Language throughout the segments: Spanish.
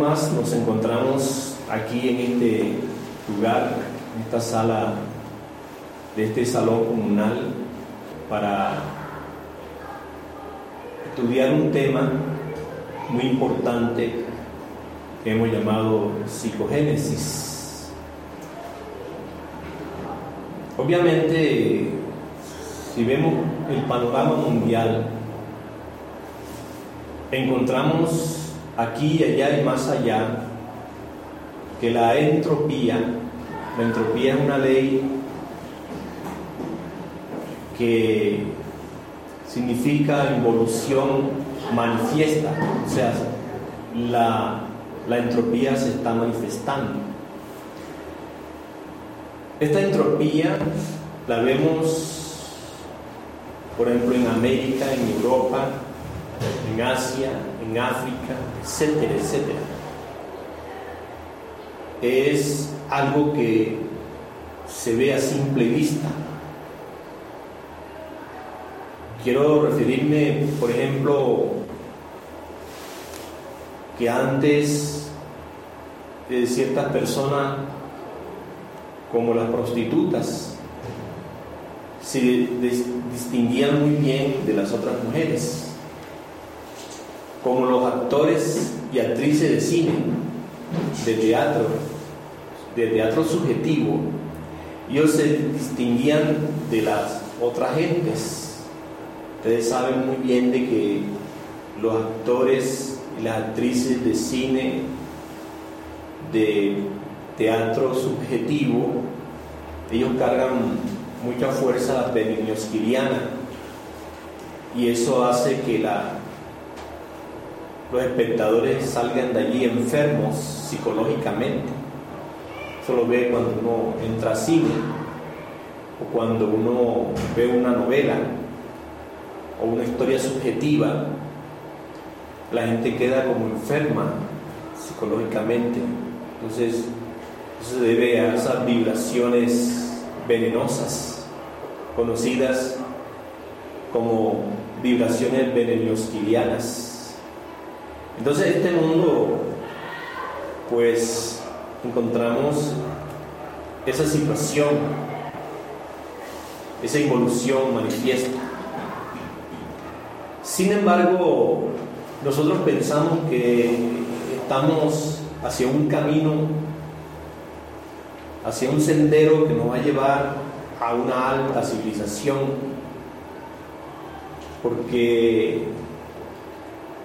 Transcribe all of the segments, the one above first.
Más nos encontramos aquí en este lugar, en esta sala de este salón comunal para estudiar un tema muy importante que hemos llamado psicogénesis. Obviamente, si vemos el panorama mundial, encontramos aquí allá y más allá que la entropía, la entropía es una ley que significa involución manifiesta, o sea, la, la entropía se está manifestando. Esta entropía la vemos, por ejemplo, en América, en Europa, en Asia, en África, etcétera, etcétera. Es algo que se ve a simple vista. Quiero referirme, por ejemplo, que antes de ciertas personas, como las prostitutas, se distinguían muy bien de las otras mujeres como los actores y actrices de cine, de teatro, de teatro subjetivo, ellos se distinguían de las otras gentes. Ustedes saben muy bien de que los actores y las actrices de cine, de teatro subjetivo, ellos cargan mucha fuerza benignosquiliana y eso hace que la los espectadores salgan de allí enfermos psicológicamente. Eso lo ve cuando uno entra a cine o cuando uno ve una novela o una historia subjetiva. La gente queda como enferma psicológicamente. Entonces, eso se debe a esas vibraciones venenosas, conocidas como vibraciones veneriosquilianas entonces, este mundo, pues encontramos esa situación, esa evolución manifiesta. Sin embargo, nosotros pensamos que estamos hacia un camino, hacia un sendero que nos va a llevar a una alta civilización, porque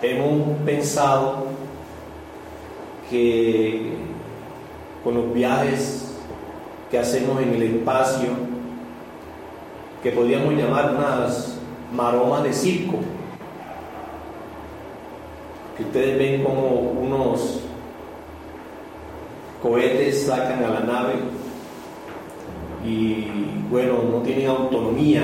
hemos pensado que con los viajes que hacemos en el espacio, que podríamos llamar unas maromas de circo, que ustedes ven como unos cohetes sacan a la nave y bueno, no tienen autonomía,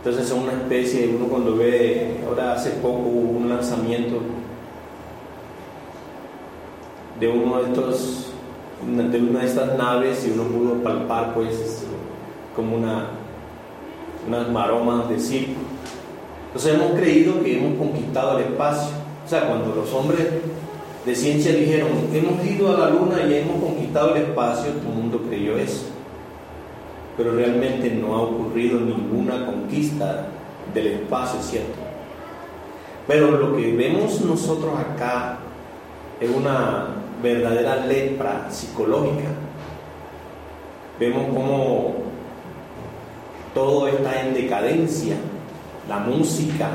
entonces son una especie, uno cuando ve, ahora hace poco hubo un lanzamiento de uno de estos, de una de estas naves y uno pudo palpar pues como una, unas maromas de circo. Entonces hemos creído que hemos conquistado el espacio. O sea, cuando los hombres de ciencia dijeron, hemos ido a la luna y hemos conquistado el espacio, todo el mundo creyó eso pero realmente no ha ocurrido ninguna conquista del espacio, ¿cierto? Pero lo que vemos nosotros acá es una verdadera lepra psicológica. Vemos cómo todo está en decadencia, la música,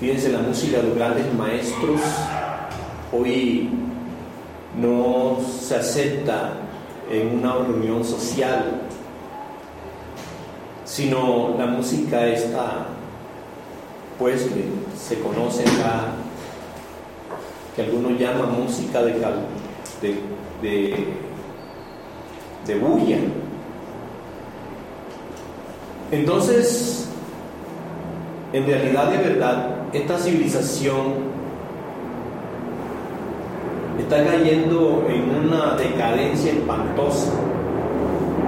Fíjense, la música de los grandes maestros hoy no se acepta en una reunión social, sino la música está, pues que se conoce acá, que algunos llaman música de, de, de, de bulla. Entonces, en realidad de verdad, esta civilización está cayendo en una decadencia espantosa,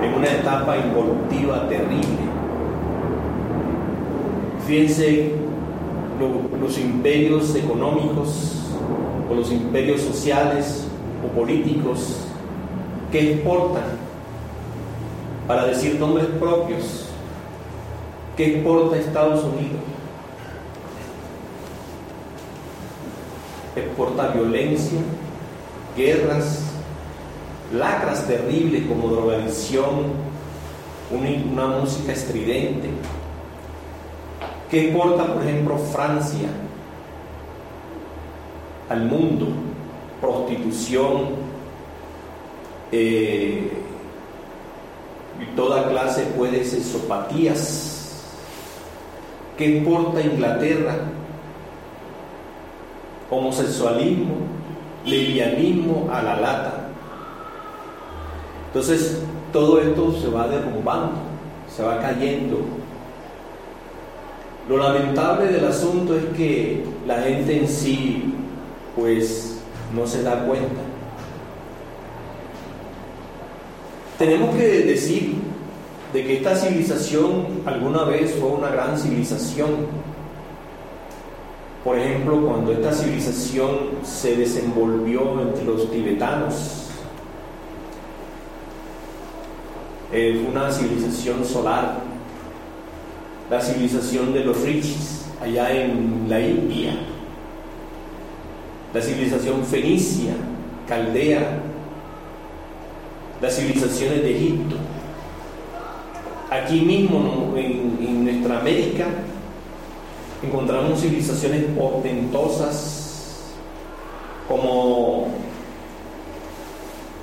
en una etapa involutiva terrible. Fíjense los imperios económicos o los imperios sociales o políticos que exportan, para decir nombres propios, que exporta Estados Unidos. Exporta violencia, guerras, lacras terribles como drogadicción, una, música estridente. ¿Qué importa, por ejemplo, Francia al mundo? Prostitución, eh, toda clase puede ser sopatías. ¿Qué importa Inglaterra? Homosexualismo, livianismo a la lata. Entonces, todo esto se va derrumbando, se va cayendo. Lo lamentable del asunto es que la gente en sí, pues, no se da cuenta. Tenemos que decir de que esta civilización alguna vez fue una gran civilización, por ejemplo, cuando esta civilización se desenvolvió entre los tibetanos, eh, una civilización solar, la civilización de los rishis allá en la India, la civilización fenicia, caldea, las civilizaciones de Egipto. Aquí mismo en nuestra América encontramos civilizaciones portentosas como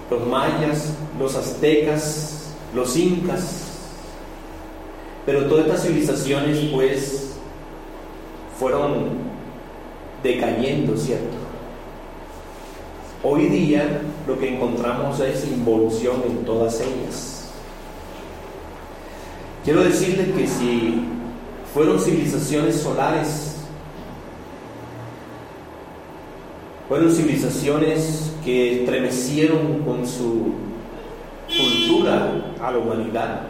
los mayas, los aztecas, los incas, pero todas estas civilizaciones pues fueron decayendo, ¿cierto? Hoy día lo que encontramos es involución en todas ellas. Quiero decirles que si fueron civilizaciones solares, fueron civilizaciones que estremecieron con su cultura a la humanidad,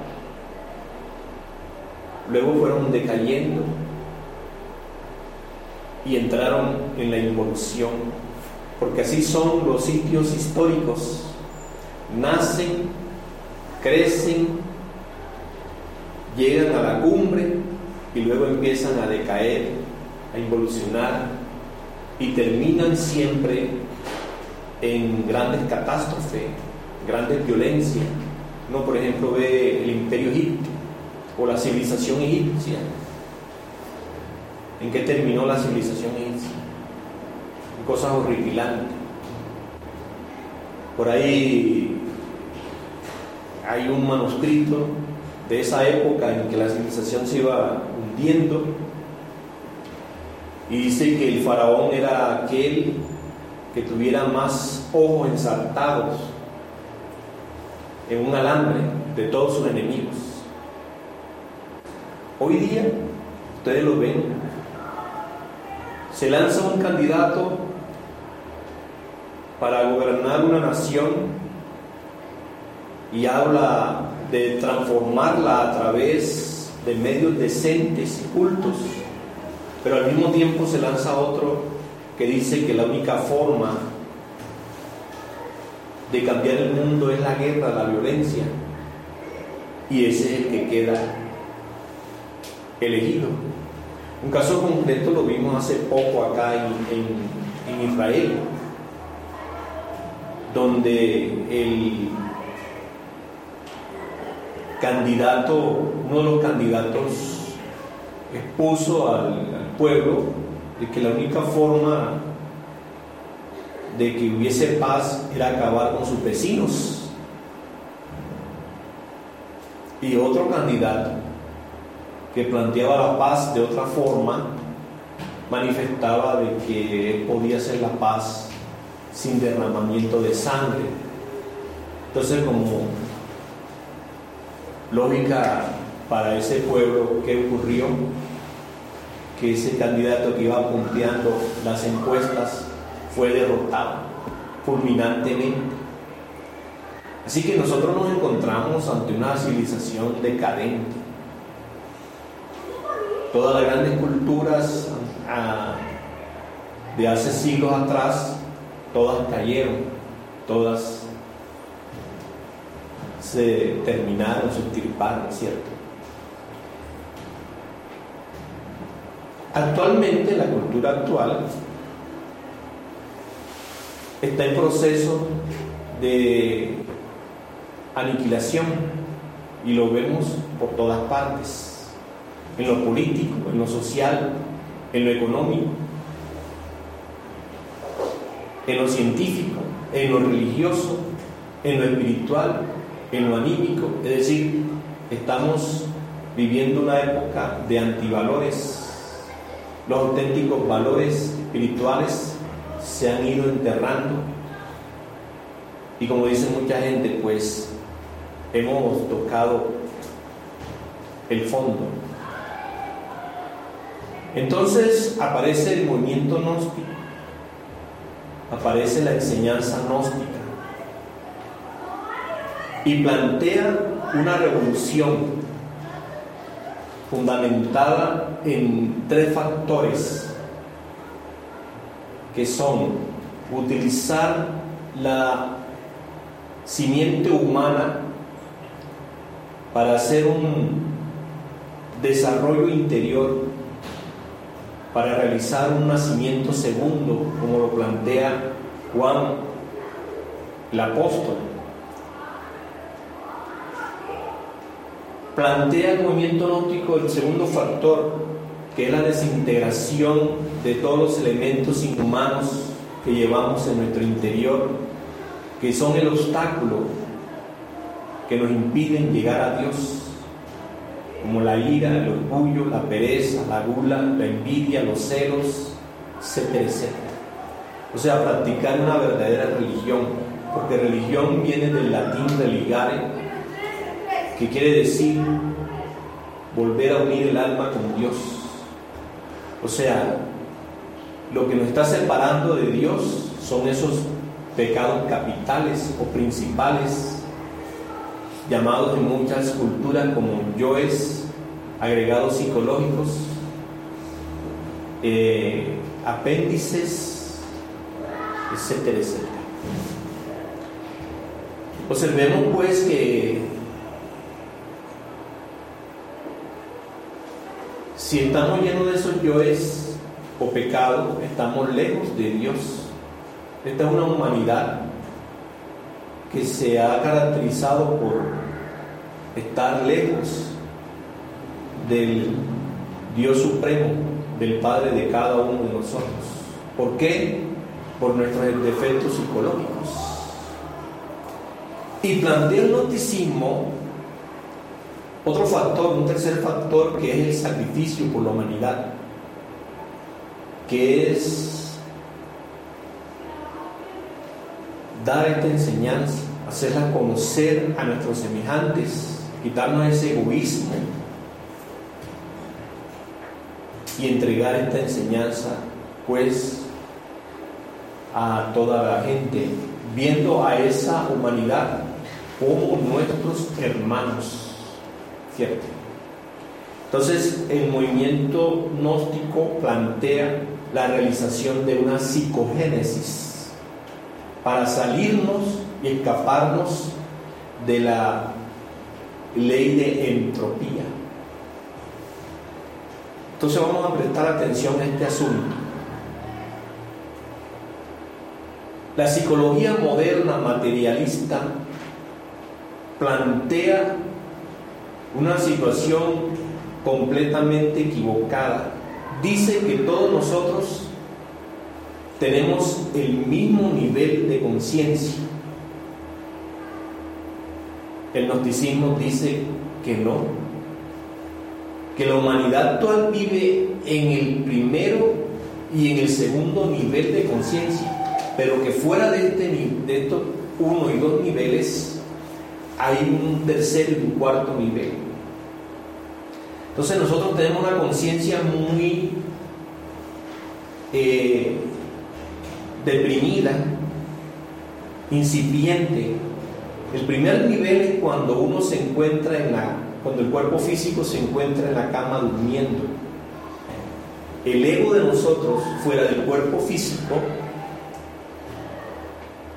luego fueron decayendo y entraron en la involución, porque así son los sitios históricos, nacen, crecen, llegan a la cumbre y luego empiezan a decaer, a involucionar y terminan siempre en grandes catástrofes, grandes violencias. Uno, por ejemplo, ve el imperio egipcio o la civilización egipcia. ¿En qué terminó la civilización egipcia? Cosas horripilantes. Por ahí hay un manuscrito de esa época en que la civilización se iba Y dice que el faraón era aquel que tuviera más ojos ensartados en un alambre de todos sus enemigos. Hoy día, ustedes lo ven, se lanza un candidato para gobernar una nación y habla de transformarla a través de medios decentes y cultos, pero al mismo tiempo se lanza otro que dice que la única forma de cambiar el mundo es la guerra, la violencia, y ese es el que queda elegido. Un caso concreto lo vimos hace poco acá en, en Israel, donde el candidato, uno de los candidatos expuso al, pueblo de que la única forma de que hubiese paz era acabar con sus vecinos. Y otro candidato que planteaba la paz de otra forma manifestaba de que podía ser la paz sin derramamiento de sangre. Entonces, como lógica para ese pueblo, ¿qué ocurrió? Que ese candidato que iba punteando las encuestas fue derrotado fulminantemente. Así que nosotros nos encontramos ante una civilización decadente. Todas las grandes culturas ah, de hace siglos atrás, todas cayeron, todas se terminaron, se extirparon, ¿cierto? Actualmente, la cultura actual está en proceso de aniquilación y lo vemos por todas partes, en lo político, en lo social, en lo económico, en lo científico, en lo religioso, en lo espiritual, en lo anímico, es decir, estamos viviendo una época de antivalores. Los auténticos valores espirituales se han ido enterrando y como dice mucha gente, pues hemos tocado el fondo. Entonces aparece el movimiento gnóstico, aparece la enseñanza gnóstica y plantea una revolución fundamentada en tres factores que son utilizar la simiente humana para hacer un desarrollo interior, para realizar un nacimiento segundo, como lo plantea Juan el apóstol. Plantea el movimiento nótico el segundo factor, que es la desintegración de todos los elementos inhumanos que llevamos en nuestro interior, que son el obstáculo que nos impiden llegar a Dios, como la ira, el orgullo, la pereza, la gula, la envidia, los celos, etcétera, etcétera. O sea, practicar una verdadera religión, porque religión viene del latín religare, que quiere decir volver a unir el alma con Dios o sea, lo que nos está separando de Dios son esos pecados capitales o principales, llamados en muchas culturas como yoes, agregados psicológicos, eh, apéndices, etcétera, etcétera. Observemos pues que Si estamos llenos de esos yoes o pecados, estamos lejos de Dios. Esta es una humanidad que se ha caracterizado por estar lejos del Dios Supremo, del Padre de cada uno de nosotros. ¿Por qué? Por nuestros defectos psicológicos. Y plantea el noticismo otro factor, un tercer factor que es el sacrificio por la humanidad, que es dar esta enseñanza, hacerla conocer a nuestros semejantes, quitarnos ese egoísmo y entregar esta enseñanza pues a toda la gente, viendo a esa humanidad como nuestros hermanos entonces, el movimiento gnóstico plantea la realización de una psicogénesis para salirnos y escaparnos de la ley de entropía. Entonces vamos a prestar atención a este asunto. La psicología moderna materialista plantea una situación completamente equivocada dice que todos nosotros tenemos el mismo nivel de conciencia. El gnosticismo dice que no, que la humanidad actual vive en el primero y en el segundo nivel de conciencia, pero que fuera de, este, de estos uno y dos niveles hay un tercer y un cuarto nivel. Entonces nosotros tenemos una conciencia muy eh, deprimida, incipiente. El primer nivel es cuando uno se encuentra en la, cuando el cuerpo físico se encuentra en la cama durmiendo. El ego de nosotros, fuera del cuerpo físico,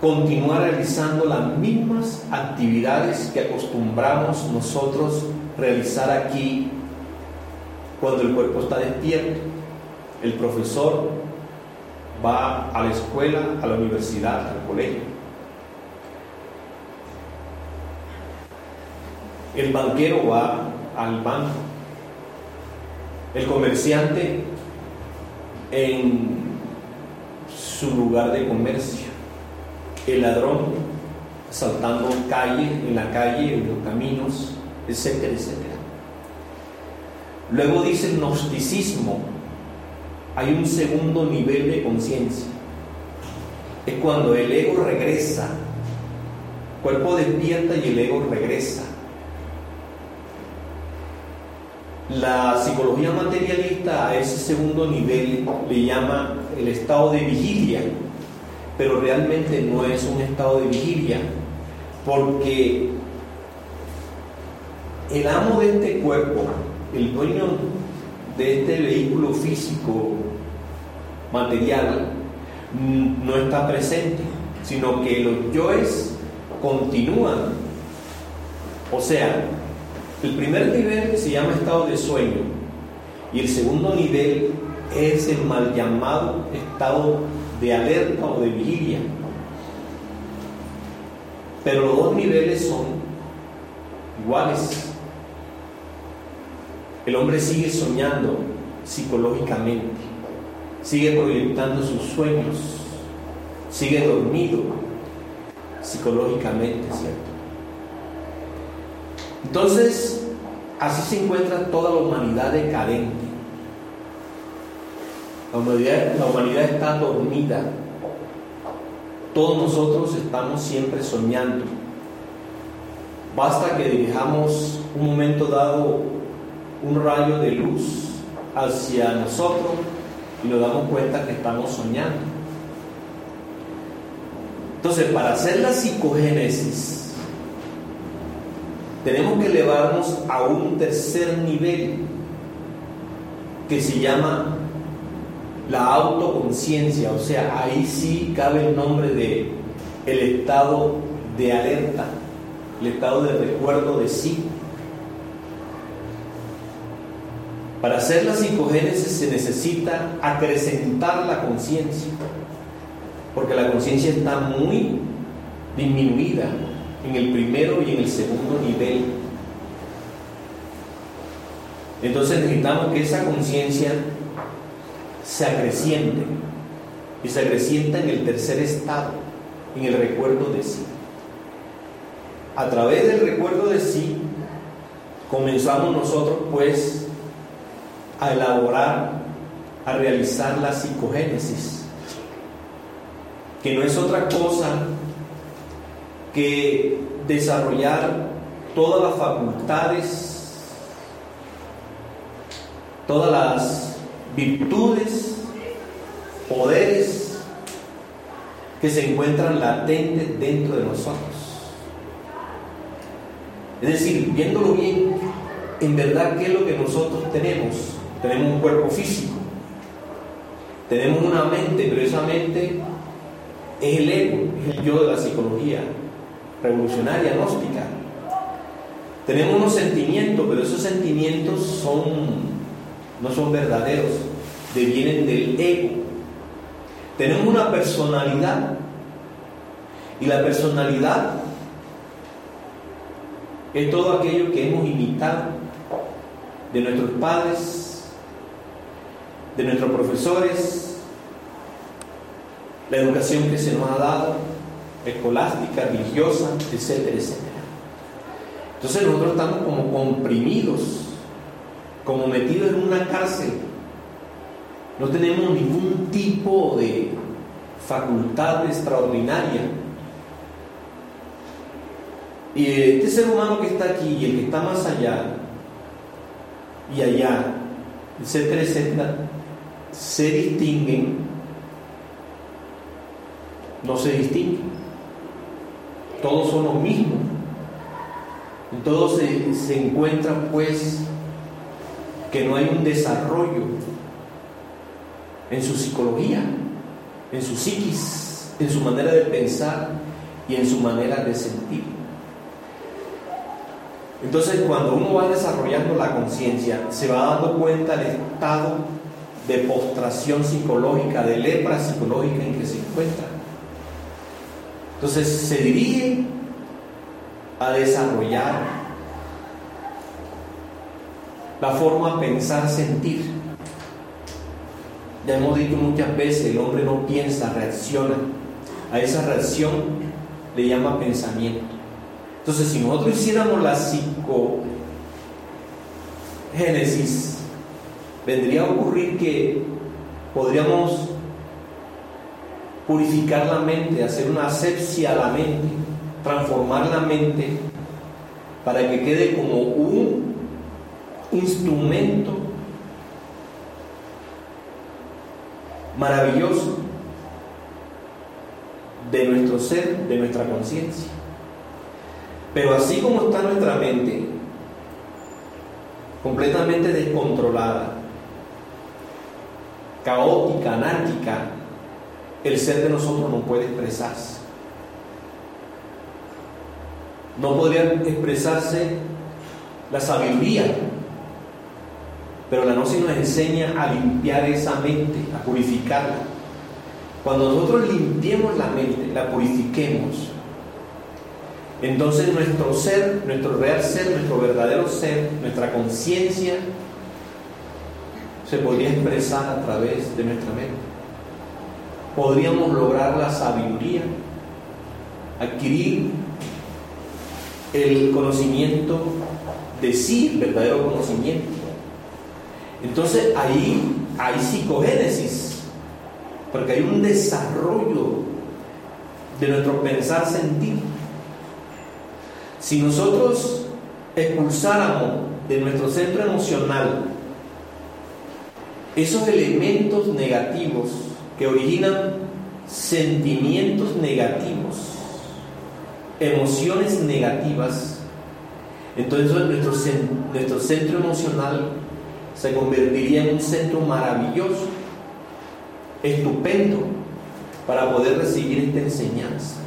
continúa realizando las mismas actividades que acostumbramos nosotros realizar aquí cuando el cuerpo está despierto. El profesor va a la escuela, a la universidad, al colegio. El banquero va al banco. El comerciante en su lugar de comercio. El ladrón saltando calle, en la calle, en los caminos, etcétera, etcétera. Luego dice el gnosticismo, hay un segundo nivel de conciencia. Es cuando el ego regresa, el cuerpo despierta y el ego regresa. La psicología materialista a ese segundo nivel le llama el estado de vigilia, pero realmente no es un estado de vigilia, porque el amo de este cuerpo, el dueño de este vehículo físico material mm, no está presente, sino que los yoes continúan. O sea, el primer nivel se llama estado de sueño y el segundo nivel es el mal llamado estado de alerta o de vigilia. Pero los dos niveles son iguales. El hombre sigue soñando psicológicamente, sigue proyectando sus sueños, sigue dormido psicológicamente, ¿cierto? Entonces, así se encuentra toda la humanidad decadente. La humanidad, la humanidad está dormida. Todos nosotros estamos siempre soñando. Basta que dirijamos un momento dado un rayo de luz hacia nosotros y nos damos cuenta que estamos soñando. Entonces, para hacer la psicogénesis, tenemos que elevarnos a un tercer nivel que se llama la autoconciencia, o sea, ahí sí cabe el nombre de el estado de alerta, el estado de recuerdo de sí. Para hacer la psicogénesis se necesita acrecentar la conciencia, porque la conciencia está muy disminuida en el primero y en el segundo nivel. Entonces necesitamos que esa conciencia se acreciente y se acrecienta en el tercer estado, en el recuerdo de sí. A través del recuerdo de sí, comenzamos nosotros pues a elaborar, a realizar la psicogénesis, que no es otra cosa que desarrollar todas las facultades, todas las virtudes, poderes que se encuentran latentes dentro de nosotros. Es decir, viéndolo bien, en verdad, ¿qué es lo que nosotros tenemos? Tenemos un cuerpo físico, tenemos una mente, pero esa mente es el ego, es el yo de la psicología revolucionaria, gnóstica. Tenemos unos sentimientos, pero esos sentimientos son, no son verdaderos, devienen del ego. Tenemos una personalidad y la personalidad es todo aquello que hemos imitado de nuestros padres, de nuestros profesores, la educación que se nos ha dado, escolástica, religiosa, etcétera, etcétera. Entonces nosotros estamos como comprimidos, como metidos en una cárcel. No tenemos ningún tipo de facultad extraordinaria. Y este ser humano que está aquí y el que está más allá y allá, etcétera, etcétera, se distinguen, no se distinguen. Todos son los mismos. Todos se, se encuentra pues que no hay un desarrollo en su psicología, en su psiquis, en su manera de pensar y en su manera de sentir. Entonces, cuando uno va desarrollando la conciencia, se va dando cuenta del estado de postración psicológica, de lepra psicológica en que se encuentra. Entonces, se dirige a desarrollar la forma pensar, sentir. Ya hemos dicho muchas veces, el hombre no piensa, reacciona. A esa reacción le llama pensamiento. Entonces, si nosotros hiciéramos la psicogénesis, vendría a ocurrir que podríamos purificar la mente, hacer una asepsia a la mente, transformar la mente para que quede como un instrumento maravilloso de nuestro ser, de nuestra conciencia. Pero así como está nuestra mente completamente descontrolada, caótica, anárquica, el ser de nosotros no puede expresarse. No podría expresarse la sabiduría, pero la gnosis nos enseña a limpiar esa mente, a purificarla. Cuando nosotros limpiemos la mente, la purifiquemos, entonces nuestro ser, nuestro real ser, nuestro verdadero ser, nuestra conciencia, se podría expresar a través de nuestra mente. Podríamos lograr la sabiduría, adquirir el conocimiento de sí, el verdadero conocimiento. Entonces ahí hay psicogénesis, porque hay un desarrollo de nuestro pensar sentir. Si nosotros expulsáramos de nuestro centro emocional esos elementos negativos que originan sentimientos negativos, emociones negativas, entonces nuestro, nuestro centro emocional se convertiría en un centro maravilloso, estupendo, para poder recibir esta enseñanza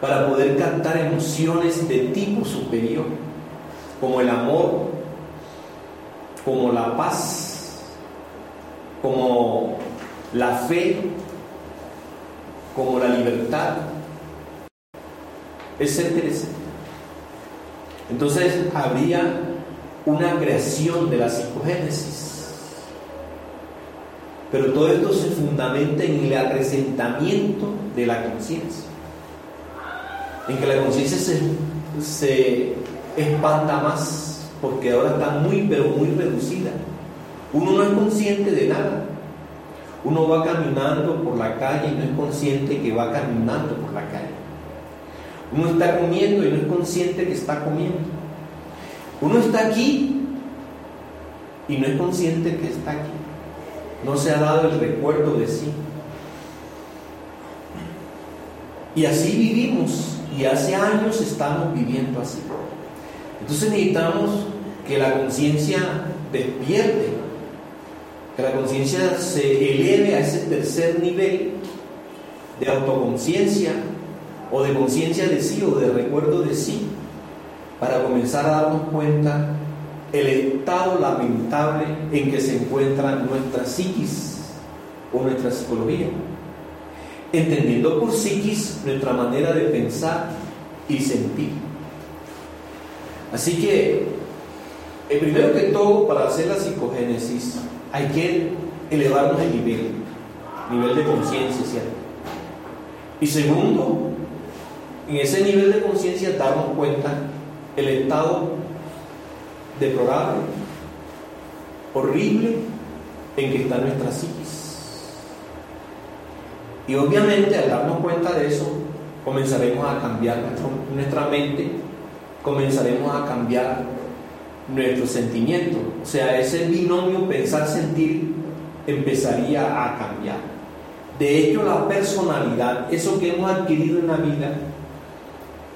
para poder captar emociones de tipo superior, como el amor, como la paz, como la fe, como la libertad, etcétera, etcétera. Entonces habría una creación de la psicogénesis. Pero todo esto se fundamenta en el acrecentamiento de la conciencia en que la conciencia se, espanta más, porque ahora está muy, pero muy reducida. Uno no es consciente de nada. Uno va caminando por la calle y no es consciente que va caminando por la calle. Uno está comiendo y no es consciente que está comiendo. Uno está aquí y no es consciente que está aquí. No se ha dado el recuerdo de sí. Y así vivimos y hace años estamos viviendo así. Entonces necesitamos que la conciencia despierte, que la conciencia se eleve a ese tercer nivel de autoconciencia o de conciencia de sí o de recuerdo de sí, para comenzar a darnos cuenta el estado lamentable en que se encuentra nuestra psiquis o nuestra psicología entendiendo por psiquis nuestra manera de pensar y sentir. Así que, el primero que todo, para hacer la psicogénesis, hay que elevarnos el nivel, nivel de conciencia, ¿cierto? Y segundo, en ese nivel de conciencia darnos cuenta el estado deplorable, horrible en que está nuestra psiquis. Y obviamente al darnos cuenta de eso, comenzaremos a cambiar nuestra mente, comenzaremos a cambiar nuestros sentimientos. O sea, ese binomio pensar-sentir empezaría a cambiar. De hecho, la personalidad, eso que hemos adquirido en la vida,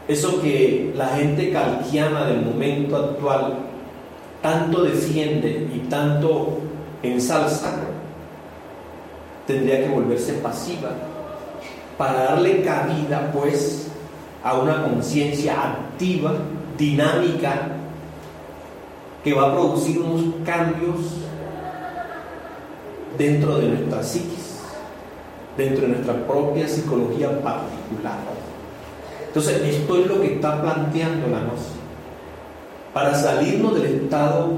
eso que la gente calquiana del momento actual tanto defiende y tanto ensalza, tendría que volverse pasiva para darle cabida pues a una conciencia activa, dinámica, que va a producir unos cambios dentro de nuestra psiquis, dentro de nuestra propia psicología particular. Entonces, esto es lo que está planteando la noción. Para salirnos del estado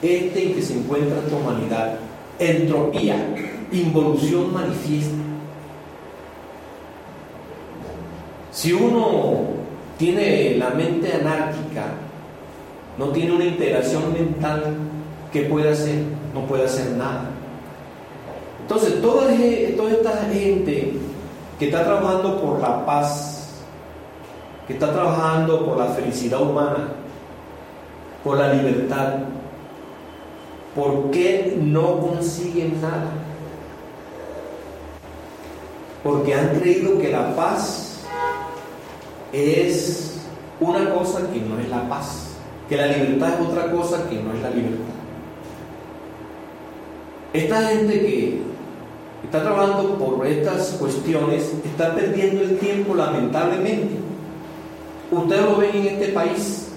este en que se encuentra nuestra humanidad, entropía, involución manifiesta. Si uno tiene la mente anárquica, no tiene una integración mental, ¿qué puede hacer? No puede hacer nada. Entonces, toda, toda esta gente que está trabajando por la paz, que está trabajando por la felicidad humana, por la libertad, ¿por qué no consiguen nada? Porque han creído que la paz es una cosa que no es la paz que la libertad es otra cosa que no es la libertad. Esta gente que está trabajando por estas cuestiones está perdiendo el tiempo lamentablemente. Ustedes lo ven en este país.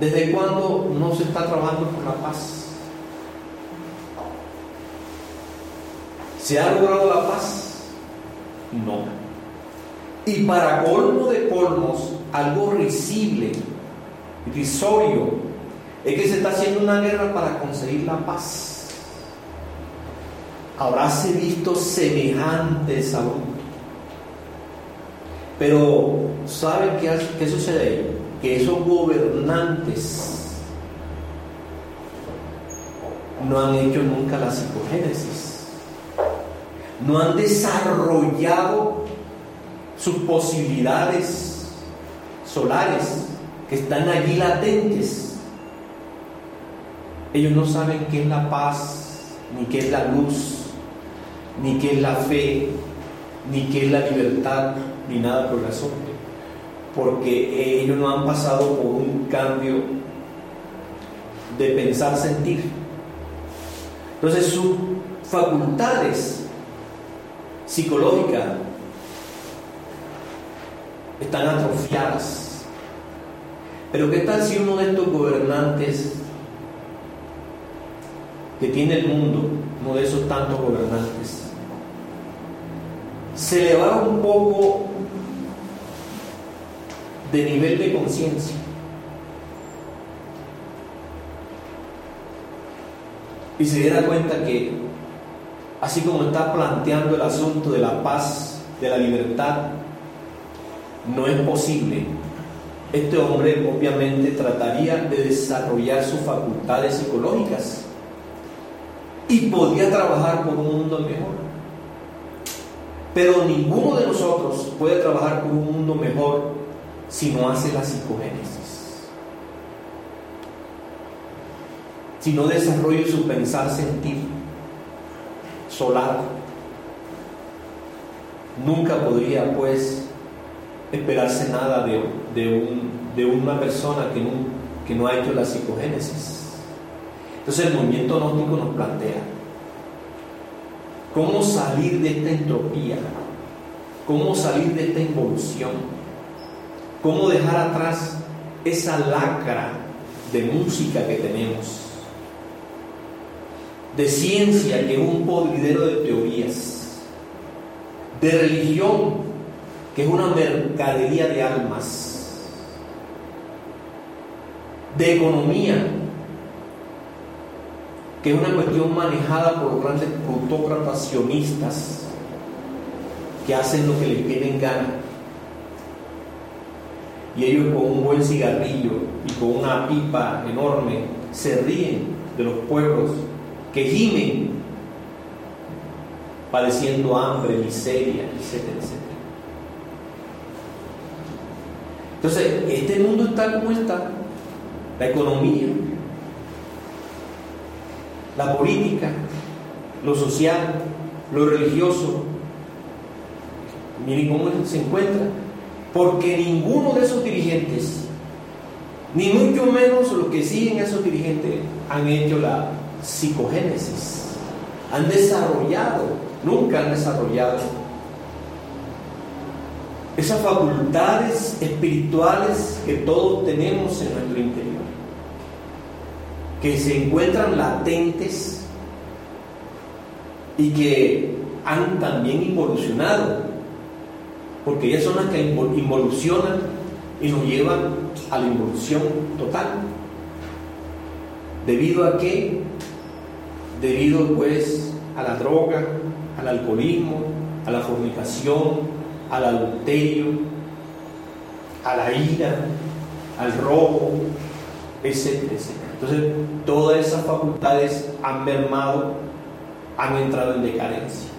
¿Desde cuándo no se está trabajando por la paz? ¿Se ha logrado la paz? No. Y para colmo de colmos, algo risible irrisorio es que se está haciendo una guerra para conseguir la paz. Habráse visto semejante salud. Pero, ¿saben qué, qué sucede Que esos gobernantes no han hecho nunca la psicogénesis. No han desarrollado sus posibilidades solares que están allí latentes. Ellos no saben qué es la paz, ni qué es la luz, ni qué es la fe, ni qué es la libertad, ni nada por el. Porque ellos no han pasado por un cambio de pensar, sentir. Entonces sus facultades psicológicas están atrofiadas pero ¿qué tal si uno de estos gobernantes que tiene el mundo, uno de esos tantos gobernantes, se elevara un poco de nivel de conciencia? Y se diera cuenta que, así como está planteando el asunto de la paz, de la libertad, no es posible este hombre obviamente trataría de desarrollar sus facultades psicológicas y podría trabajar por un mundo mejor. Pero ninguno de nosotros puede trabajar por un mundo mejor si no hace la psicogénesis. Si no desarrolla su pensar sentir solar. Nunca podría pues esperarse nada de, de, una persona que no, que no ha hecho la psicogénesis. Entonces el movimiento gnóstico nos plantea cómo salir de esta entropía, cómo salir de esta involución, cómo dejar atrás esa lacra de música que tenemos, de ciencia que es un podridero de teorías, de religión que es una mercadería de almas, de economía, que es una cuestión manejada por grandes plutócratas sionistas que hacen lo que les tienen gana. Y ellos con un buen cigarrillo y con una pipa enorme se ríen de los pueblos que gimen padeciendo hambre, miseria, etcétera, etcétera. Entonces, este mundo está como está. La economía, la política, lo social, lo religioso. Miren cómo se encuentra. Porque ninguno de esos dirigentes, ni mucho menos los que siguen a esos dirigentes, han hecho la psicogénesis. Han desarrollado, nunca han desarrollado esas facultades espirituales que todos tenemos en nuestro interior, que se encuentran latentes y que han también involucionado, porque ellas son las que involucionan y nos llevan a la involución total. ¿Debido a qué? Debido pues a la droga, al alcoholismo, a la fornicación, al adulterio, a la ira, al robo, etcétera. Entonces, todas esas facultades han mermado, han entrado en decadencia.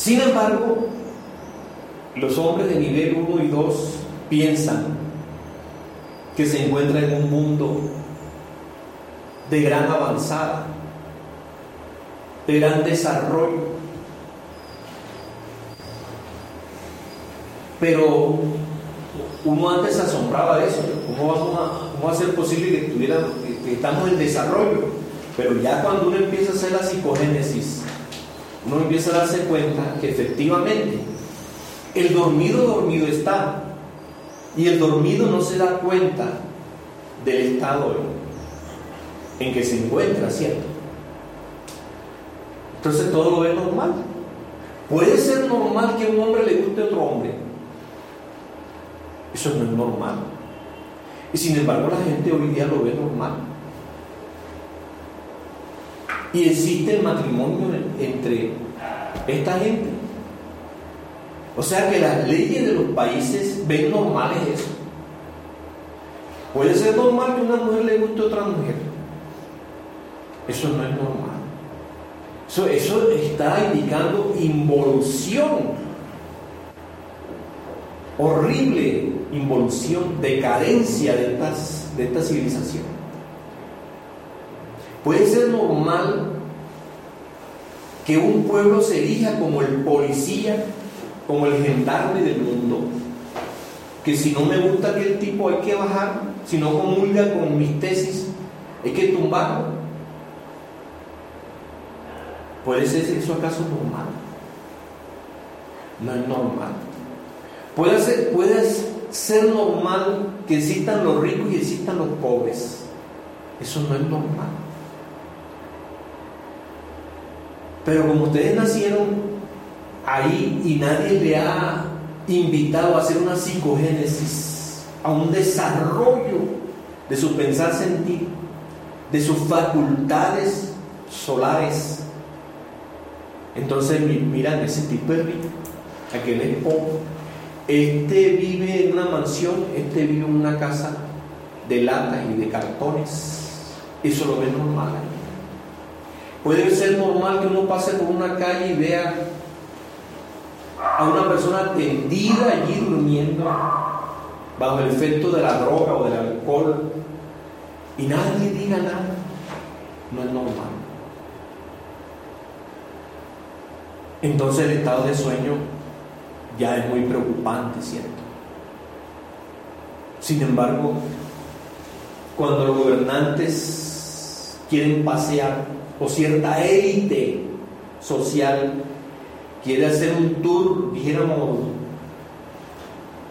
Sin embargo, los hombres de nivel 1 y 2 piensan que se encuentran en un mundo de gran avanzada, de gran desarrollo. Pero uno antes se asombraba de eso, ¿cómo, va a ser posible que, tuviera, que estamos en desarrollo? Pero ya cuando uno empieza a hacer la psicogénesis, uno empieza a darse cuenta que efectivamente el dormido dormido está y el dormido no se da cuenta del estado en que se encuentra, ¿cierto? Entonces todo lo ve normal. Puede ser normal que un hombre le guste a otro hombre. Eso no es normal. Y sin embargo la gente hoy día lo ve normal. Y existe el matrimonio entre esta gente. O sea que las leyes de los países ven normales eso. Puede ser normal que una mujer le guste a otra mujer. Eso no es normal. Eso, está indicando involución, horrible involución, decadencia de, de esta civilización. Puede ser normal que un pueblo se elija como el policía, como el gendarme del mundo, que si no me gusta aquel tipo hay que bajar, si no comulga con mis tesis, hay que tumbarlo. ¿Puede ser eso acaso normal? No es normal. Puede ser, puede ser normal que existan los ricos y existan los pobres. Eso no es normal. Pero como ustedes nacieron ahí y nadie le ha invitado a hacer una psicogénesis, a un desarrollo de su pensar sentir, de sus facultades solares, entonces miran, ese tipo es rico, aquel es pobre. Este vive en una mansión, este vive en una casa de latas y de cartones. Eso lo ve normal. Puede ser normal que uno pase por una calle y vea a una persona tendida allí durmiendo bajo el efecto de la droga o del alcohol y nadie diga nada. No es normal. entonces el estado de sueño ya es muy preocupante, ¿cierto? Sin embargo, cuando los gobernantes quieren pasear o cierta élite social quiere hacer un tour, dijéramos,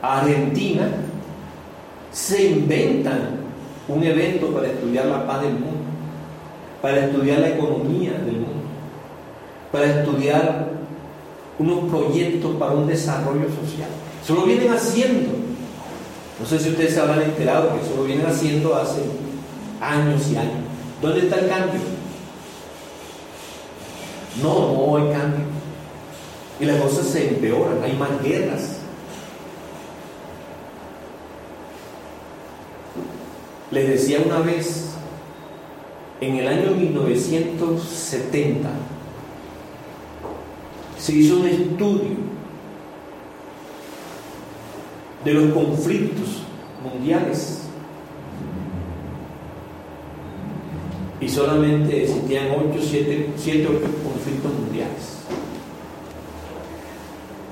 a Argentina, se inventan un evento para estudiar la paz del mundo, para estudiar la economía del mundo, para estudiar unos proyectos para un desarrollo social. Eso lo vienen haciendo. No sé si ustedes se habrán enterado que eso lo vienen haciendo hace años y años. ¿Dónde está el cambio? No, no hay cambio. Y las cosas se empeoran, hay más guerras. Les decía una vez, en el año 1970 se hizo un estudio de los conflictos mundiales y solamente existían 8, 7, 7 8 mundiales.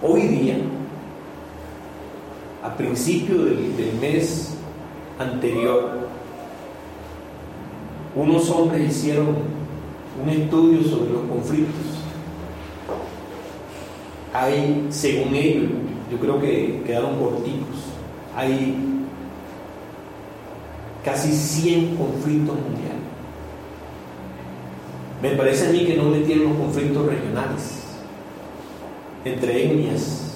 Hoy día, a principio del, del mes anterior, unos hombres hicieron un estudio sobre los conflictos. Hay, según ellos, yo creo que quedaron corticos, hay casi 100 conflictos mundiales. Me parece a mí que no metieron los conflictos regionales, entre etnias,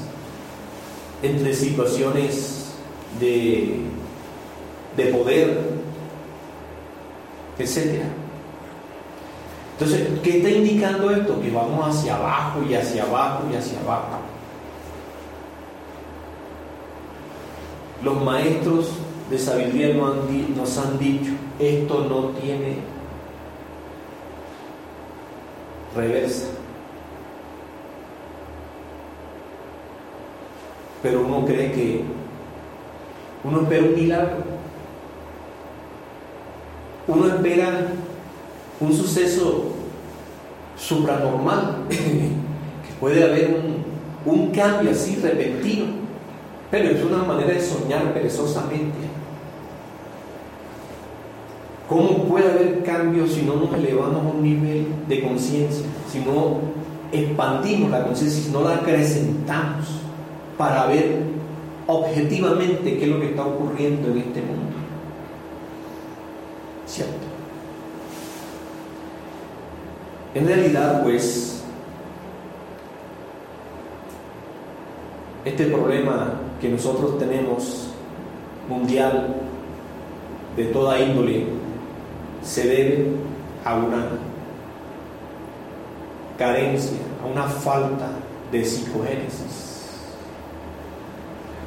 entre situaciones de, de poder, etc. Entonces, ¿qué está indicando esto? Que vamos hacia abajo y hacia abajo y hacia abajo. Los maestros de sabiduría nos han dicho, esto no tiene reversa. Pero uno cree que uno espera un milagro uno espera un suceso supranormal, que puede haber un, un cambio así repentino, pero es una manera de soñar perezosamente. ¿Cómo puede haber cambio si no nos elevamos a un nivel de conciencia, si no expandimos la conciencia, si no la acrecentamos para ver objetivamente qué es lo que está ocurriendo en este mundo? ¿Cierto? En realidad, pues, este problema que nosotros tenemos mundial de toda índole se debe a una carencia, a una falta de psicogénesis.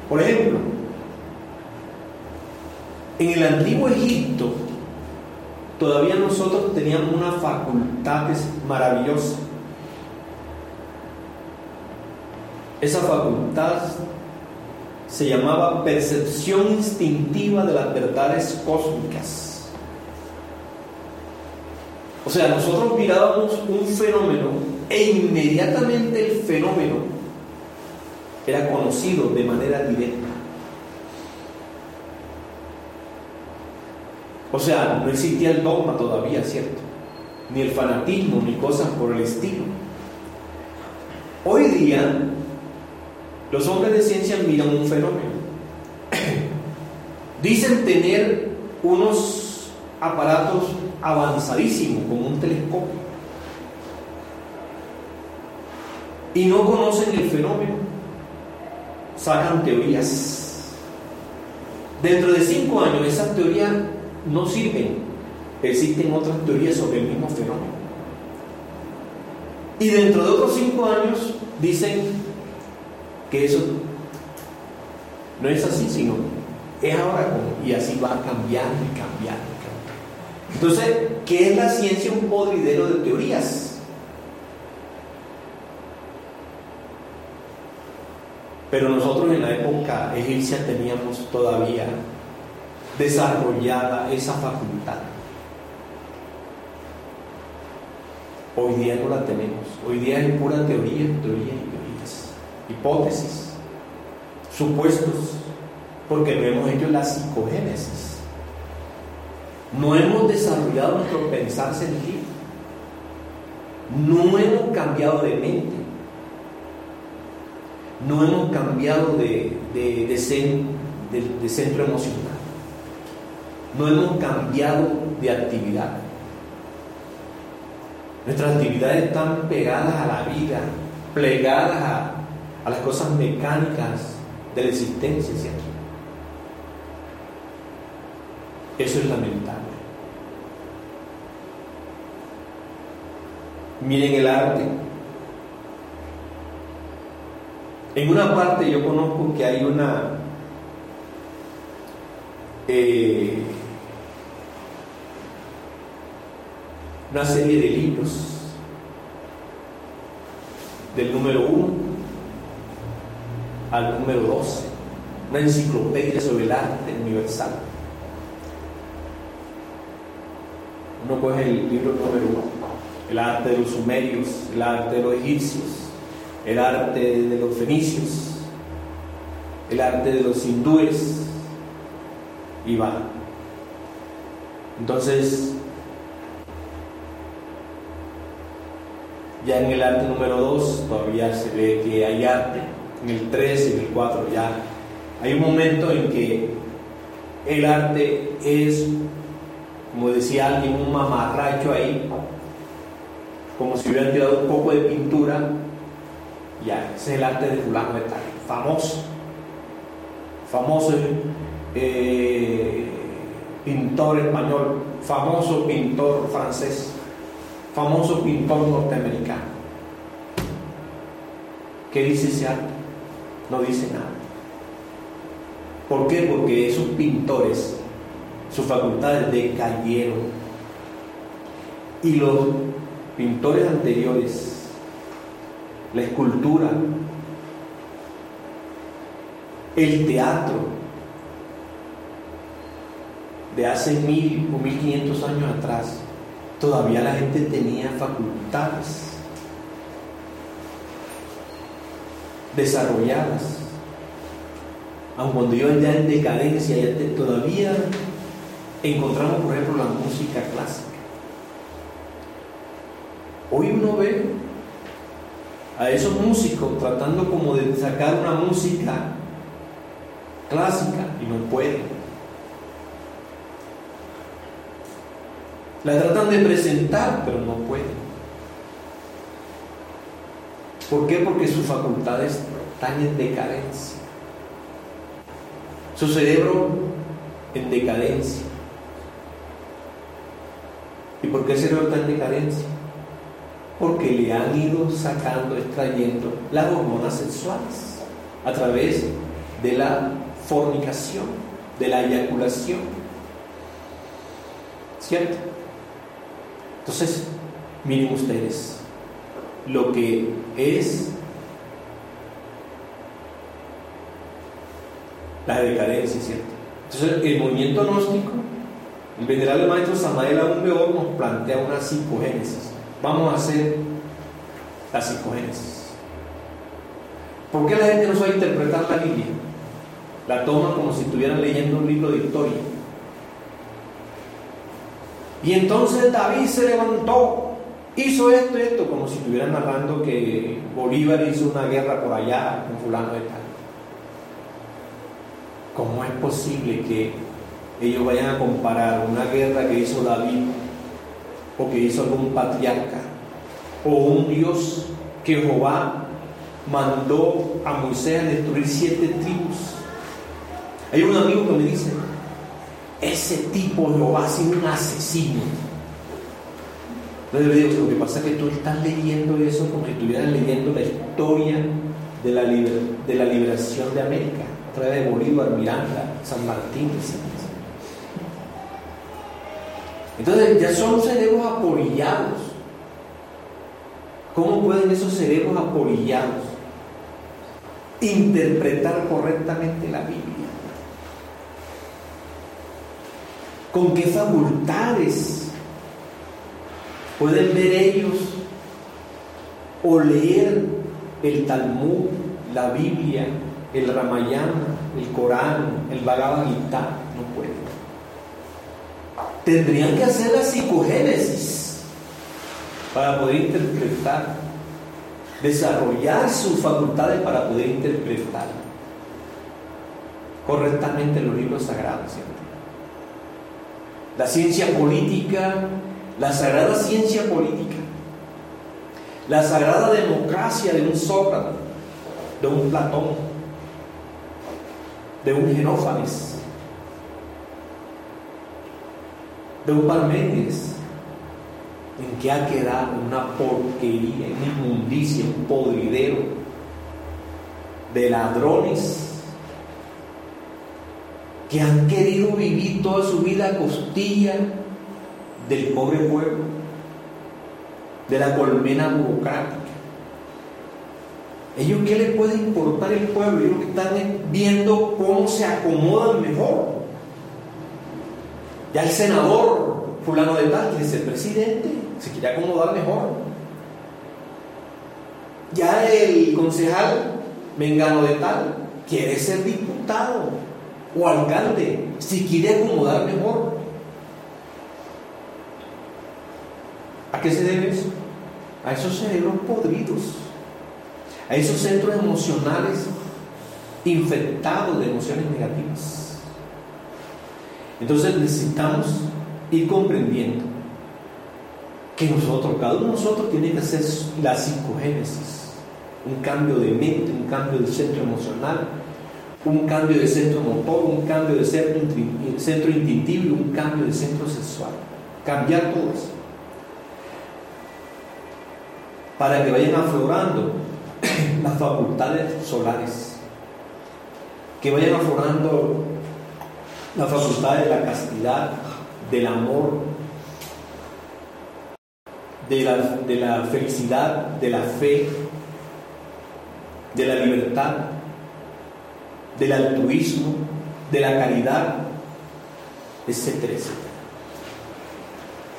Por ejemplo, en el antiguo Egipto, todavía nosotros teníamos una facultad maravillosa. Esa facultad se llamaba percepción instintiva de las verdades cósmicas. O sea, nosotros mirábamos un fenómeno e inmediatamente el fenómeno era conocido de manera directa. O sea, no existía el dogma todavía, ¿cierto? Ni el fanatismo, ni cosas por el estilo. Hoy día, los hombres de ciencia miran un fenómeno. Dicen tener unos aparatos avanzadísimos, como un telescopio. Y no conocen el fenómeno. Sacan teorías. Dentro de cinco años, esas teorías no sirven. Existen otras teorías sobre el mismo fenómeno. Y dentro de otros cinco años dicen que eso no es así, sino es ahora como, y así va cambiando y cambiando. Entonces, ¿qué es la ciencia? Un podridero de teorías. Pero nosotros en la época egipcia teníamos todavía desarrollada esa facultad. Hoy día no la tenemos. Hoy día es pura teoría, teoría y teorías. Hipótesis, supuestos, porque no hemos hecho la psicogénesis. No hemos desarrollado nuestro pensar sentido. No hemos cambiado de mente. No hemos cambiado de, de centro emocional no hemos cambiado de actividad. Nuestras actividades están pegadas a la vida, plegadas a, las cosas mecánicas de la existencia, ¿cierto? Eso es lamentable. Miren el arte. En una parte yo conozco que hay una eh, una serie de libros del número 1 al número 12, una enciclopedia sobre el arte universal. Uno coge el libro número 1, el arte de los sumerios, el arte de los egipcios, el arte de los fenicios, el arte de los hindúes, y va. Entonces, ya en el arte número 2 todavía se ve que hay arte, en el 3 y en el 4 ya hay un momento en que el arte es, como decía alguien, un mamarracho ahí, como si hubieran tirado un poco de pintura, ya, ese es el arte de fulano de tal, famoso, famoso eh, pintor español, famoso pintor francés, famoso pintor norteamericano. ¿Qué dice ese arte? No dice nada. ¿Por qué? Porque esos pintores, sus facultades decayeron. Y los pintores anteriores, la escultura, el teatro, de hace mil o mil quinientos años atrás, todavía la gente tenía facultades desarrolladas. Aun cuando iban ya en decadencia, todavía encontramos, por ejemplo, la música clásica. Hoy uno ve a esos músicos tratando como de sacar una música clásica y no pueden. La tratan de presentar, pero no pueden. ¿Por qué? Porque sus facultades están en decadencia. Su cerebro en decadencia. ¿Y por qué el cerebro está en decadencia? Porque le han ido sacando, extrayendo las hormonas sexuales a través de la fornicación, de la eyaculación. ¿Cierto? Entonces, miren ustedes lo que es la decadencia, ¿cierto? Entonces, el movimiento gnóstico, el venerable maestro Samael Aumbeor nos plantea una psicogénesis. Vamos a hacer la psicogénesis. ¿Por qué la gente no sabe interpretar la Biblia? La toma como si estuvieran leyendo un libro de historia. Y entonces David se levantó, hizo esto y esto, como si estuvieran narrando que Bolívar hizo una guerra por allá con fulano de tal. ¿Cómo es posible que ellos vayan a comparar una guerra que hizo David o que hizo algún patriarca o un Dios que Jehová mandó a Moisés a destruir siete tribus? Hay un amigo que me dice, ese tipo a ser un asesino. Entonces le digo, lo que pasa es que tú estás leyendo eso como si estuvieras leyendo la historia de la, de la liberación de América, a través de Bolívar, Miranda, San Martín, etc. Entonces ya son cerebros aporillados. ¿Cómo pueden esos cerebros aporillados interpretar correctamente la Biblia? con qué facultades pueden ver ellos o leer el Talmud, la Biblia, el Ramayana, el Corán, el Bhagavad Gita, no pueden. Tendrían que hacer la psicogénesis para poder interpretar, desarrollar sus facultades para poder interpretar correctamente los libros sagrados la ciencia política, la sagrada ciencia política, la sagrada democracia de un Sócrates, de un Platón, de un Genófanes, de un Parménides en que ha quedado una porquería, una inmundicia, un podridero de ladrones que han querido vivir toda su vida a costilla del pobre pueblo, de la colmena burocrática. ¿Ellos qué les puede importar el pueblo? Ellos están viendo cómo se acomodan mejor. Ya el senador fulano de tal es el presidente, se quiere acomodar mejor. Ya el concejal mengano de tal quiere ser diputado o alcalde, si quiere acomodar mejor. ¿A qué se debe eso? A esos cerebros podridos, a esos centros emocionales infectados de emociones negativas. Entonces necesitamos ir comprendiendo que nosotros, cada uno de nosotros tiene que hacer la psicogénesis, un cambio de mente, un cambio de centro emocional, un cambio de centro motor, un cambio de centro, centro instintivo y un cambio de centro sexual. Cambiar todo eso. Para que vayan aflorando las facultades solares, que vayan aflorando la facultad de la castidad, del amor, de la, de la felicidad, de la fe, de la libertad, del altruismo, de la caridad, etcétera.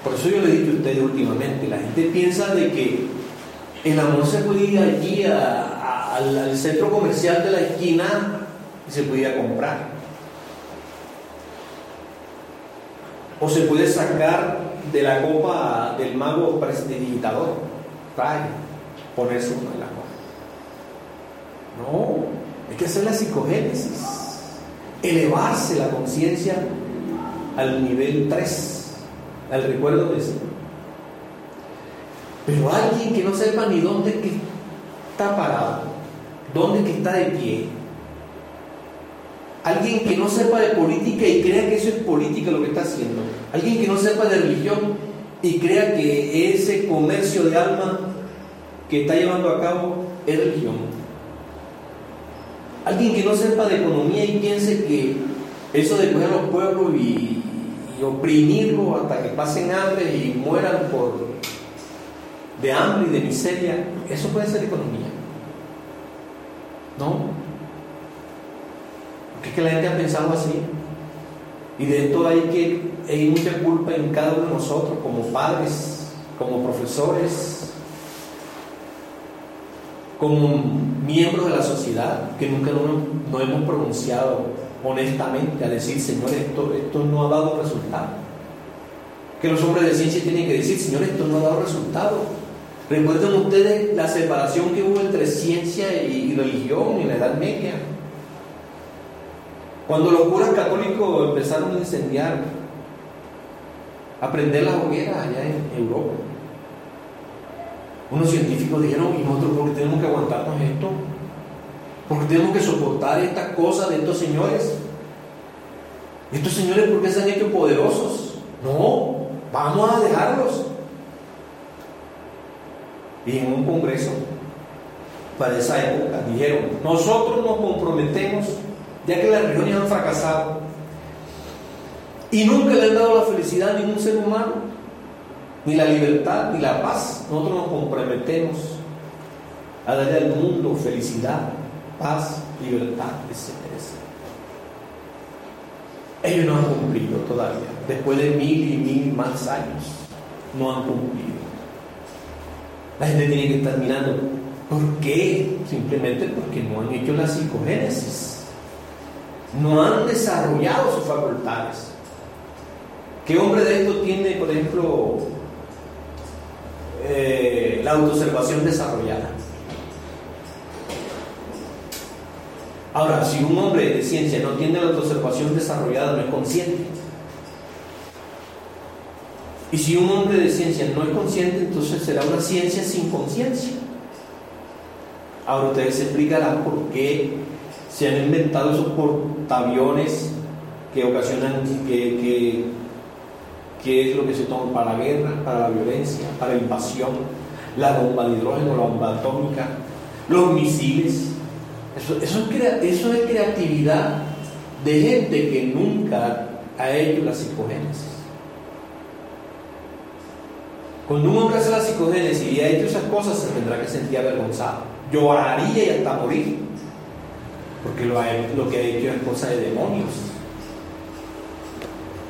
Por eso yo le he dicho a ustedes últimamente, la gente piensa de que el amor se puede ir allí al, al, centro comercial de la esquina y se puede ir a comprar. O se puede sacar de la copa del mago digitador, trae, ponerse uno en la copa. No, hay que hacer la psicogénesis, elevarse la conciencia al nivel 3, al recuerdo de Señor. Pero alguien que no sepa ni dónde está parado, dónde que está de pie, alguien que no sepa de política y crea que eso es política lo que está haciendo, alguien que no sepa de religión y crea que ese comercio de alma que está llevando a cabo es religión. Alguien que no sepa de economía y piense que eso de coger a los pueblos y, oprimirlos hasta que pasen hambre y mueran por de hambre y de miseria, eso puede ser economía. ¿No? Es que la gente ha pensado así. Y de esto hay que hay mucha culpa en cada uno de nosotros, como padres, como profesores, como miembros de la sociedad que nunca no, hemos pronunciado honestamente a decir, Señor, esto, esto no ha dado resultado. Que los hombres de ciencia tienen que decir, Señor, esto no ha dado resultado. Recuerden ustedes la separación que hubo entre ciencia y religión en la Edad Media. Cuando los curas católicos empezaron a incendiar, a prender la hoguera allá en Europa. Unos científicos dijeron, ¿y nosotros por qué tenemos que aguantarnos esto? ¿Por qué tenemos que soportar estas cosas de estos señores? ¿Estos señores por qué se han hecho poderosos? No, vamos a dejarlos. Y en un congreso para esa época dijeron, nosotros nos comprometemos, ya que las religiones han fracasado y nunca le han dado la felicidad a ningún ser humano, ni la libertad, ni la paz. Nosotros nos comprometemos a darle al mundo felicidad, paz, libertad, etc. Ellos no han cumplido todavía. Después de mil y mil más años, no han cumplido. La gente tiene que estar mirando. ¿Por qué? Simplemente porque no han hecho la psicogénesis. No han desarrollado sus facultades. ¿Qué hombre de esto tiene, por ejemplo, eh, la autoobservación desarrollada. Ahora, si un hombre de ciencia no tiene la autoobservación desarrollada, no es consciente. Y si un hombre de ciencia no es consciente, entonces será una ciencia sin conciencia. Ahora ustedes explicarán por qué se han inventado esos portaaviones que ocasionan que que es lo que se toma para la guerra, para la violencia, para la invasión, la bomba de hidrógeno, la bomba atómica, los misiles. Eso, eso, es, eso es creatividad de gente que nunca ha hecho la psicogénesis. Cuando un hombre hace la psicogénesis y ha hecho esas cosas, se tendrá que sentir avergonzado. Lloraría y hasta morir. Porque lo, lo que ha hecho es cosa de demonios.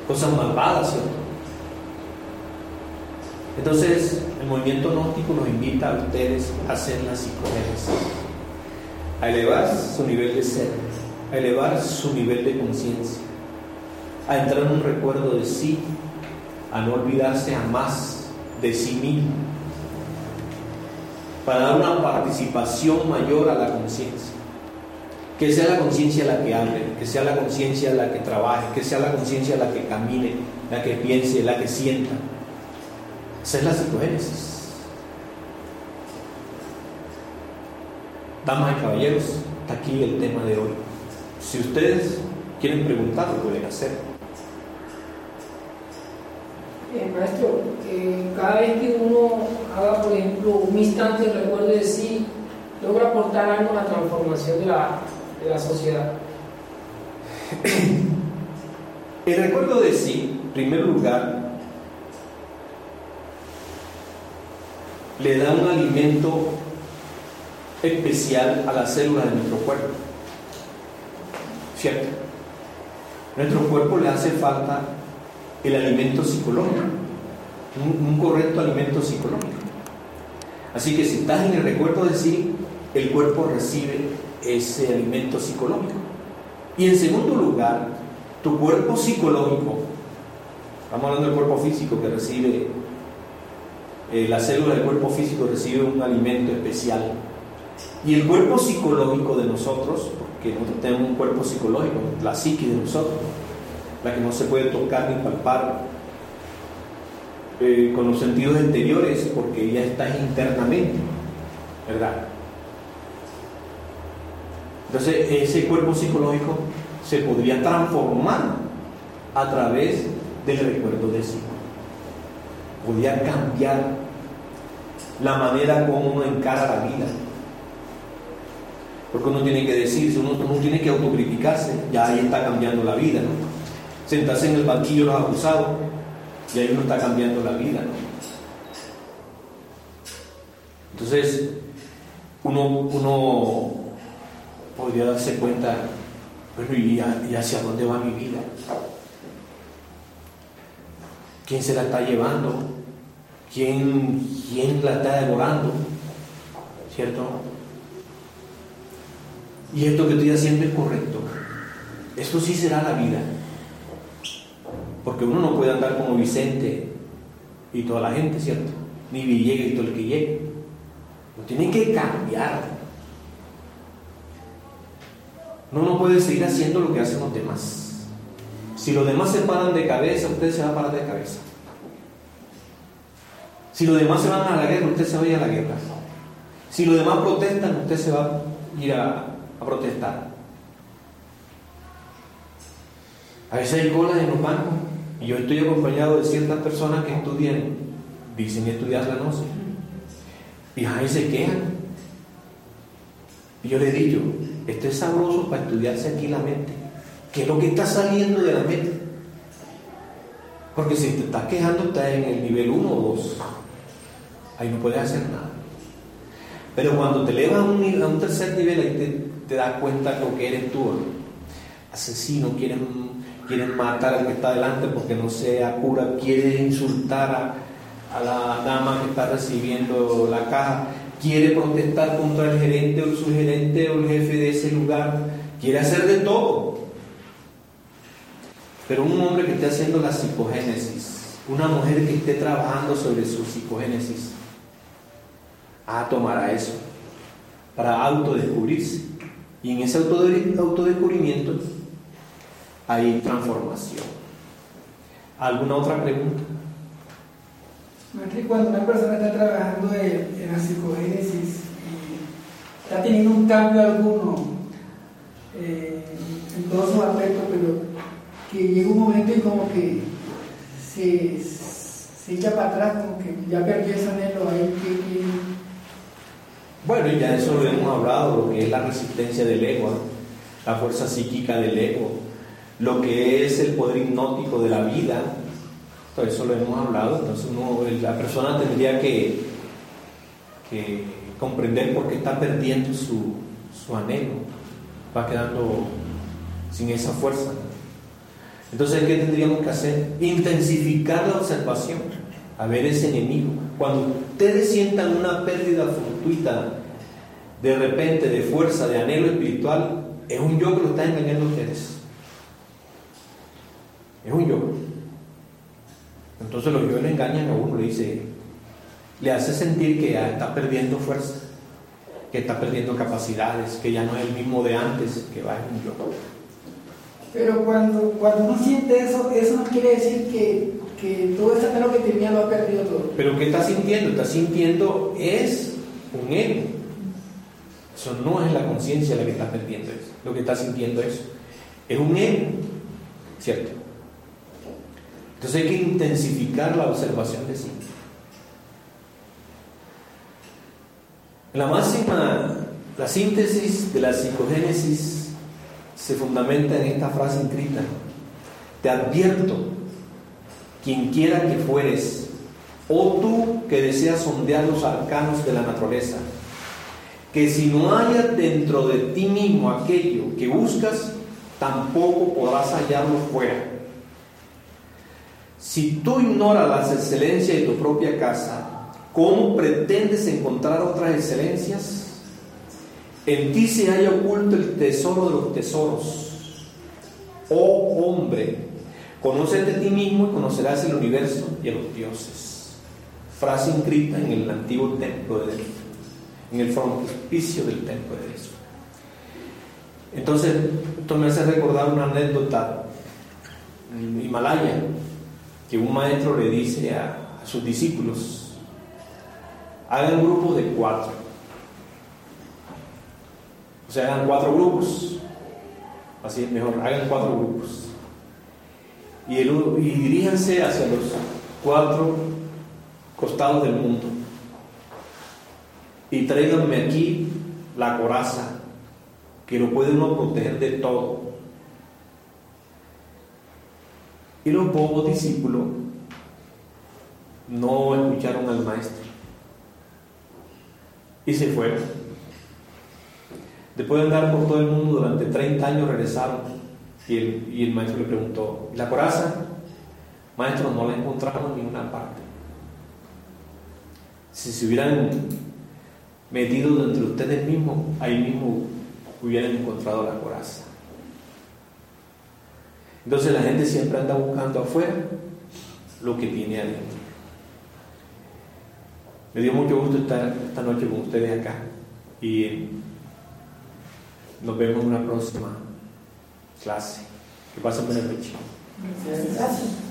Cosas malvadas, ¿cierto? Entonces, el movimiento gnóstico nos invita a ustedes a hacer la psicogénesis, a elevar su nivel de ser, a elevar su nivel de conciencia, a entrar en un recuerdo de sí, a no olvidarse jamás de sí mismo, para dar una participación mayor a la conciencia. Que sea la conciencia la que hable, que sea la conciencia la que trabaje, que sea la conciencia la que camine, la que piense, la que sienta. Esa es la psicogénesis. Damas y caballeros, está aquí el tema de hoy. Si ustedes quieren preguntar, lo pueden hacer. Eh, maestro, eh, cada vez que uno haga, por ejemplo, un instante de recuerdo de logra aportar algo a la transformación de la, la sociedad. El recuerdo de sí, en primer lugar, le da un alimento especial a las células de nuestro cuerpo. ¿Cierto? nuestro cuerpo le hace falta el alimento psicológico, un, correcto alimento psicológico. Así que si estás en el recuerdo de sí, el cuerpo recibe ese alimento psicológico. Y en segundo lugar, tu cuerpo psicológico, estamos hablando del cuerpo físico que recibe, eh, la célula del cuerpo físico recibe un alimento especial. Y el cuerpo psicológico de nosotros, porque nosotros tenemos un cuerpo psicológico, la psique de nosotros, la que no se puede tocar ni palpar eh, con los sentidos exteriores, porque ya está internamente, ¿verdad? Entonces ese cuerpo psicológico se podría transformar a través del recuerdo de sí. Podría cambiar la manera como uno encara la vida porque uno tiene que decirse, uno, tiene que autocriticarse, ya ahí está cambiando la vida. Sentarse en el banquillo los acusados, y ahí uno está cambiando la vida, ¿no? Entonces, uno, uno podría darse cuenta, bueno, ¿y, ¿y hacia dónde va mi vida? ¿Quién se la está llevando? ¿Quién, quién la está devorando? ¿Cierto? y esto que estoy haciendo es correcto. Esto sí será la vida. Porque uno no puede andar como Vicente y toda la gente, ¿cierto? Ni Villegas y todo el que llegue. Lo tiene que cambiar. No no puede seguir haciendo lo que hacen los demás. Si los demás se paran de cabeza, usted se va a parar de cabeza. Si los demás se van a la guerra, usted se va a ir a la guerra. Si los demás protestan, usted se va a ir a, protestar. A veces hay colas en los bancos y yo estoy acompañado de ciertas personas que estudian, dicen estudiar la noche, y ahí se quejan. Y yo le he dicho, esto es sabroso para estudiarse aquí la mente, que es lo que está saliendo de la mente. Porque si te estás quejando, estás en el nivel 1 o 2. Ahí no puedes hacer nada. Pero cuando te elevas a un, tercer nivel, ahí te, das cuenta lo que eres tú. Asesino, quieren, quieren matar al que está delante porque no sea cura, quiere insultar a la dama que está recibiendo la caja, quiere protestar contra el gerente o el subgerente o el jefe de ese lugar, quiere hacer de todo. Pero un hombre que esté haciendo la psicogénesis, una mujer que esté trabajando sobre su psicogénesis, ah, tomará eso para autodescubrirse. Y en ese autodescubrimiento hay transformación. ¿Alguna otra pregunta? Cuando una persona está trabajando en, la psicogénesis y está teniendo un cambio alguno eh, en todos sus aspectos, pero que llega un momento y como que se, se echa para atrás, como que ya perdió ese anhelo ahí que, Bueno, y ya eso lo hemos hablado, lo que es la resistencia del ego, la fuerza psíquica del ego, lo que es el poder hipnótico de la vida, eso lo hemos hablado, entonces la persona tendría que, comprender por qué está perdiendo su, su anhelo, va quedando sin esa fuerza. Entonces, ¿qué tendríamos que hacer? Intensificar la observación, a ver ese enemigo. Cuando ustedes sientan una pérdida fortuita, de repente, de fuerza, de anhelo espiritual, es un yo que lo está engañando a ustedes. Es un yo. Entonces los yo le engañan a uno, le dice, le hace sentir que ya está perdiendo fuerza, que está perdiendo capacidades, que ya no es el mismo de antes, que va en un yo. Pero cuando, cuando uno siente eso, eso no quiere decir que, que todo ese anhelo que tenía lo ha perdido todo. Pero ¿qué está sintiendo? Está sintiendo es un ego. Eso no es la conciencia la que está perdiendo eso. Lo que está sintiendo eso. Es un ego. ¿Cierto? Entonces hay que intensificar la observación de sí. La máxima, la síntesis de la psicogénesis se fundamenta en esta frase inscrita. Te advierto, quien quiera que fueres, o tú que deseas sondear los arcanos de la naturaleza, que si no hayas dentro de ti mismo aquello que buscas, tampoco podrás hallarlo fuera. Si tú ignoras las excelencias de tu propia casa, ¿cómo pretendes encontrar otras excelencias? En ti se haya oculto el tesoro de los tesoros. Oh hombre, conócete a ti mismo y conocerás el universo y a los dioses. Frase inscrita en el antiguo templo de Delfo, en el frontispicio del templo de Delfo. Entonces, esto me hace recordar una anécdota Himalaya, que un maestro le dice a, sus discípulos, hagan grupos de cuatro o sea, hagan cuatro grupos. Así es mejor, hagan cuatro grupos. Y, el, y diríjanse hacia los cuatro costados del mundo. Y tráiganme aquí la coraza, que lo puede uno proteger de todo. Y los bobos discípulos no escucharon al maestro. Y se fueron. Después de andar por todo el mundo durante 30 años regresaron y el, maestro le preguntó, ¿la coraza? Maestro, no la encontramos en ninguna parte. Si se hubieran metido entre ustedes mismos, ahí mismo hubieran encontrado la coraza. Entonces la gente siempre anda buscando afuera lo que tiene adentro. Me dio mucho gusto estar esta noche con ustedes acá y nos vemos en una próxima clase. Que pasen buena noche. Gracias.